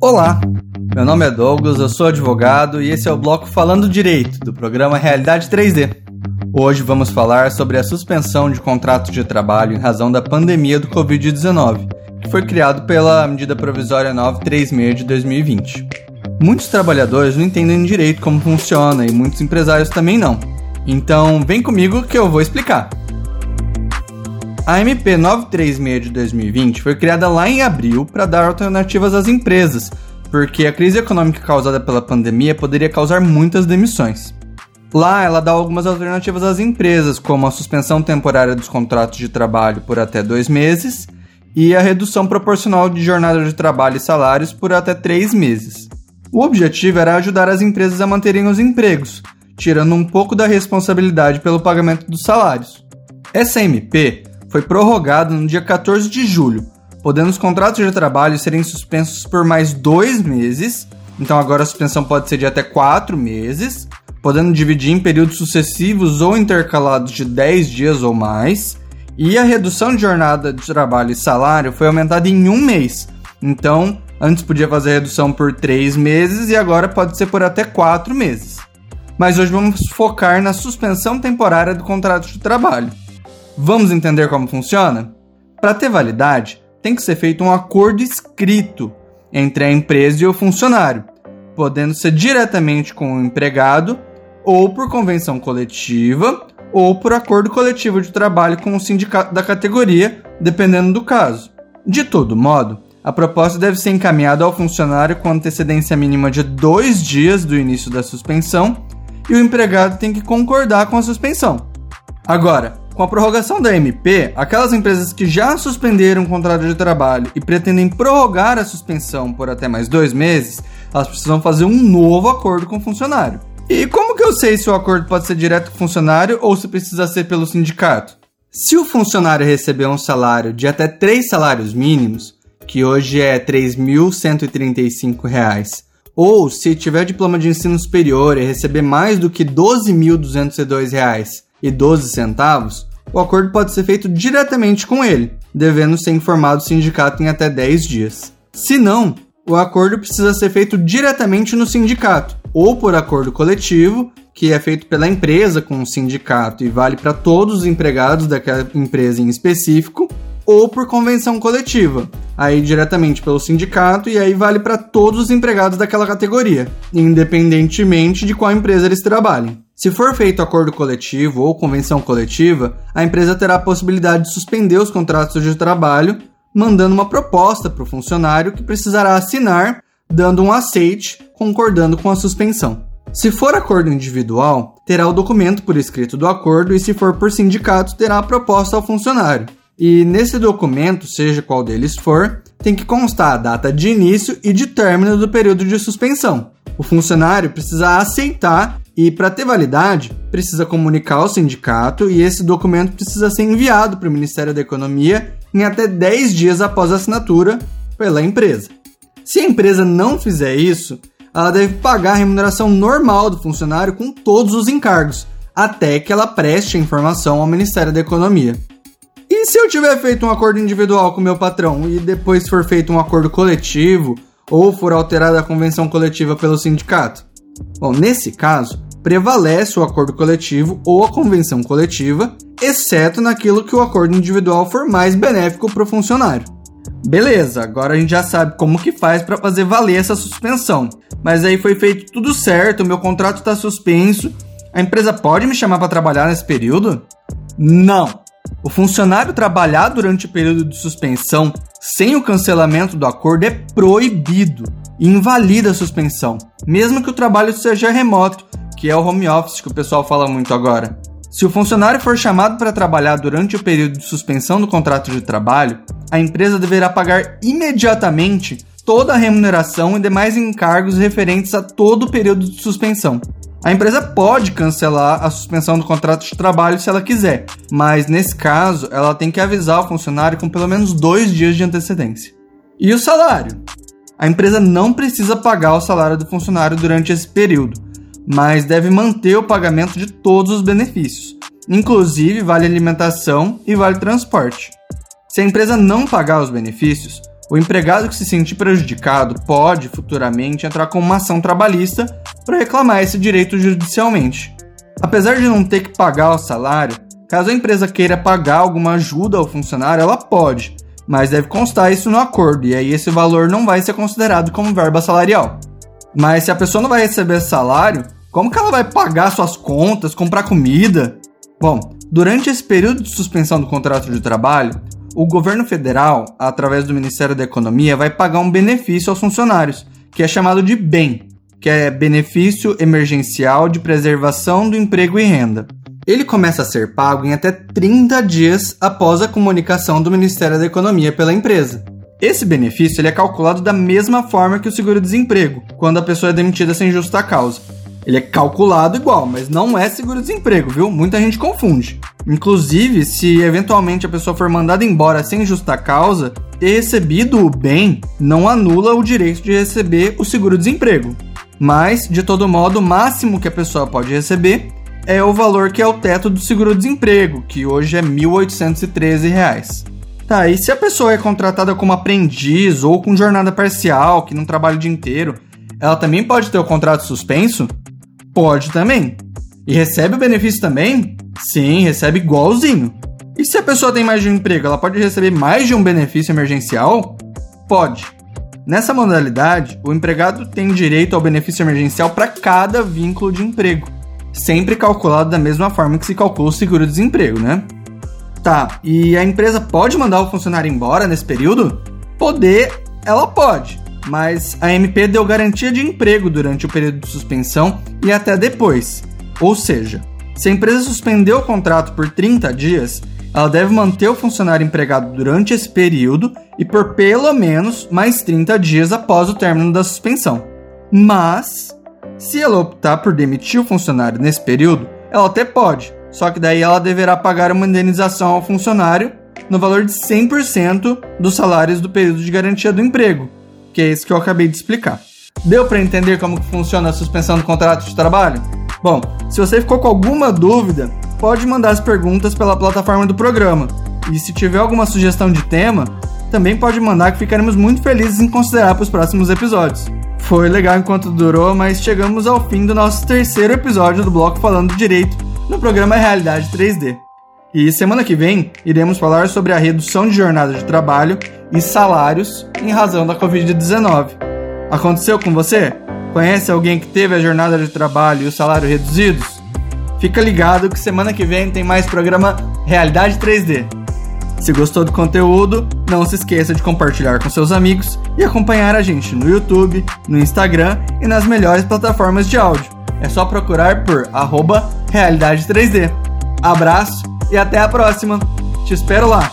Olá, meu nome é Douglas, eu sou advogado e esse é o bloco Falando Direito do programa Realidade 3D. Hoje vamos falar sobre a suspensão de contratos de trabalho em razão da pandemia do Covid-19, que foi criado pela medida provisória 936 de 2020. Muitos trabalhadores não entendem direito como funciona e muitos empresários também não. Então, vem comigo que eu vou explicar. A MP 936 de 2020 foi criada lá em abril para dar alternativas às empresas, porque a crise econômica causada pela pandemia poderia causar muitas demissões. Lá, ela dá algumas alternativas às empresas, como a suspensão temporária dos contratos de trabalho por até dois meses e a redução proporcional de jornada de trabalho e salários por até três meses. O objetivo era ajudar as empresas a manterem os empregos, tirando um pouco da responsabilidade pelo pagamento dos salários. Essa MP foi prorrogado no dia 14 de julho, podendo os contratos de trabalho serem suspensos por mais dois meses. Então agora a suspensão pode ser de até quatro meses, podendo dividir em períodos sucessivos ou intercalados de 10 dias ou mais. E a redução de jornada de trabalho e salário foi aumentada em um mês. Então, antes podia fazer redução por três meses e agora pode ser por até quatro meses. Mas hoje vamos focar na suspensão temporária do contrato de trabalho. Vamos entender como funciona? Para ter validade, tem que ser feito um acordo escrito entre a empresa e o funcionário, podendo ser diretamente com o empregado, ou por convenção coletiva, ou por acordo coletivo de trabalho com o sindicato da categoria, dependendo do caso. De todo modo, a proposta deve ser encaminhada ao funcionário com antecedência mínima de dois dias do início da suspensão e o empregado tem que concordar com a suspensão. Agora, com a prorrogação da MP, aquelas empresas que já suspenderam o contrato de trabalho e pretendem prorrogar a suspensão por até mais dois meses, elas precisam fazer um novo acordo com o funcionário. E como que eu sei se o acordo pode ser direto com o funcionário ou se precisa ser pelo sindicato? Se o funcionário receber um salário de até três salários mínimos, que hoje é R$ 3.135, ou se tiver diploma de ensino superior e receber mais do que R$ 12.202 e 12 centavos, o acordo pode ser feito diretamente com ele, devendo ser informado o sindicato em até 10 dias. Se não, o acordo precisa ser feito diretamente no sindicato, ou por acordo coletivo, que é feito pela empresa com o sindicato e vale para todos os empregados daquela empresa em específico, ou por convenção coletiva, aí diretamente pelo sindicato e aí vale para todos os empregados daquela categoria, independentemente de qual empresa eles trabalhem. Se for feito acordo coletivo ou convenção coletiva, a empresa terá a possibilidade de suspender os contratos de trabalho, mandando uma proposta para o funcionário que precisará assinar, dando um aceite, concordando com a suspensão. Se for acordo individual, terá o documento por escrito do acordo e se for por sindicato, terá a proposta ao funcionário. E nesse documento, seja qual deles for, tem que constar a data de início e de término do período de suspensão. O funcionário precisa aceitar e, para ter validade, precisa comunicar ao sindicato e esse documento precisa ser enviado para o Ministério da Economia em até 10 dias após a assinatura pela empresa. Se a empresa não fizer isso, ela deve pagar a remuneração normal do funcionário com todos os encargos, até que ela preste a informação ao Ministério da Economia. E se eu tiver feito um acordo individual com meu patrão e depois for feito um acordo coletivo ou for alterada a convenção coletiva pelo sindicato? Bom, nesse caso, prevalece o acordo coletivo ou a convenção coletiva, exceto naquilo que o acordo individual for mais benéfico para o funcionário. Beleza, agora a gente já sabe como que faz para fazer valer essa suspensão. Mas aí foi feito tudo certo, meu contrato está suspenso. A empresa pode me chamar para trabalhar nesse período? Não. O funcionário trabalhar durante o período de suspensão sem o cancelamento do acordo é proibido e invalida a suspensão, mesmo que o trabalho seja remoto que é o home office que o pessoal fala muito agora. Se o funcionário for chamado para trabalhar durante o período de suspensão do contrato de trabalho, a empresa deverá pagar imediatamente toda a remuneração e demais encargos referentes a todo o período de suspensão. A empresa pode cancelar a suspensão do contrato de trabalho se ela quiser, mas nesse caso ela tem que avisar o funcionário com pelo menos dois dias de antecedência. E o salário? A empresa não precisa pagar o salário do funcionário durante esse período, mas deve manter o pagamento de todos os benefícios, inclusive vale alimentação e vale transporte. Se a empresa não pagar os benefícios, o empregado que se sentir prejudicado pode, futuramente, entrar com uma ação trabalhista para reclamar esse direito judicialmente. Apesar de não ter que pagar o salário, caso a empresa queira pagar alguma ajuda ao funcionário, ela pode, mas deve constar isso no acordo, e aí esse valor não vai ser considerado como verba salarial. Mas se a pessoa não vai receber salário, como que ela vai pagar suas contas, comprar comida? Bom, durante esse período de suspensão do contrato de trabalho, o governo federal, através do Ministério da Economia, vai pagar um benefício aos funcionários, que é chamado de BEM, que é Benefício Emergencial de Preservação do Emprego e Renda. Ele começa a ser pago em até 30 dias após a comunicação do Ministério da Economia pela empresa. Esse benefício ele é calculado da mesma forma que o seguro-desemprego, quando a pessoa é demitida sem justa causa. Ele é calculado igual, mas não é seguro-desemprego, viu? Muita gente confunde. Inclusive, se eventualmente a pessoa for mandada embora sem justa causa, ter recebido o bem não anula o direito de receber o seguro-desemprego. Mas, de todo modo, o máximo que a pessoa pode receber é o valor que é o teto do seguro-desemprego, que hoje é R$ 1.813. Tá, e se a pessoa é contratada como aprendiz ou com jornada parcial, que não trabalha o dia inteiro, ela também pode ter o contrato suspenso? Pode também. E recebe o benefício também? Sim, recebe igualzinho. E se a pessoa tem mais de um emprego, ela pode receber mais de um benefício emergencial? Pode. Nessa modalidade, o empregado tem direito ao benefício emergencial para cada vínculo de emprego, sempre calculado da mesma forma que se calcula o seguro-desemprego, né? Tá, e a empresa pode mandar o funcionário embora nesse período? Poder, ela pode mas a MP deu garantia de emprego durante o período de suspensão e até depois. Ou seja, se a empresa suspendeu o contrato por 30 dias, ela deve manter o funcionário empregado durante esse período e por pelo menos mais 30 dias após o término da suspensão. Mas, se ela optar por demitir o funcionário nesse período, ela até pode, só que daí ela deverá pagar uma indenização ao funcionário no valor de 100% dos salários do período de garantia do emprego, que é isso que eu acabei de explicar. Deu para entender como funciona a suspensão do contrato de trabalho? Bom, se você ficou com alguma dúvida, pode mandar as perguntas pela plataforma do programa. E se tiver alguma sugestão de tema, também pode mandar que ficaremos muito felizes em considerar para os próximos episódios. Foi legal enquanto durou, mas chegamos ao fim do nosso terceiro episódio do bloco falando direito no programa Realidade 3D. E semana que vem iremos falar sobre a redução de jornada de trabalho e salários em razão da Covid-19. Aconteceu com você? Conhece alguém que teve a jornada de trabalho e o salário reduzidos? Fica ligado que semana que vem tem mais programa Realidade 3D. Se gostou do conteúdo, não se esqueça de compartilhar com seus amigos e acompanhar a gente no YouTube, no Instagram e nas melhores plataformas de áudio. É só procurar por arroba Realidade 3D. Abraço e até a próxima. Te espero lá.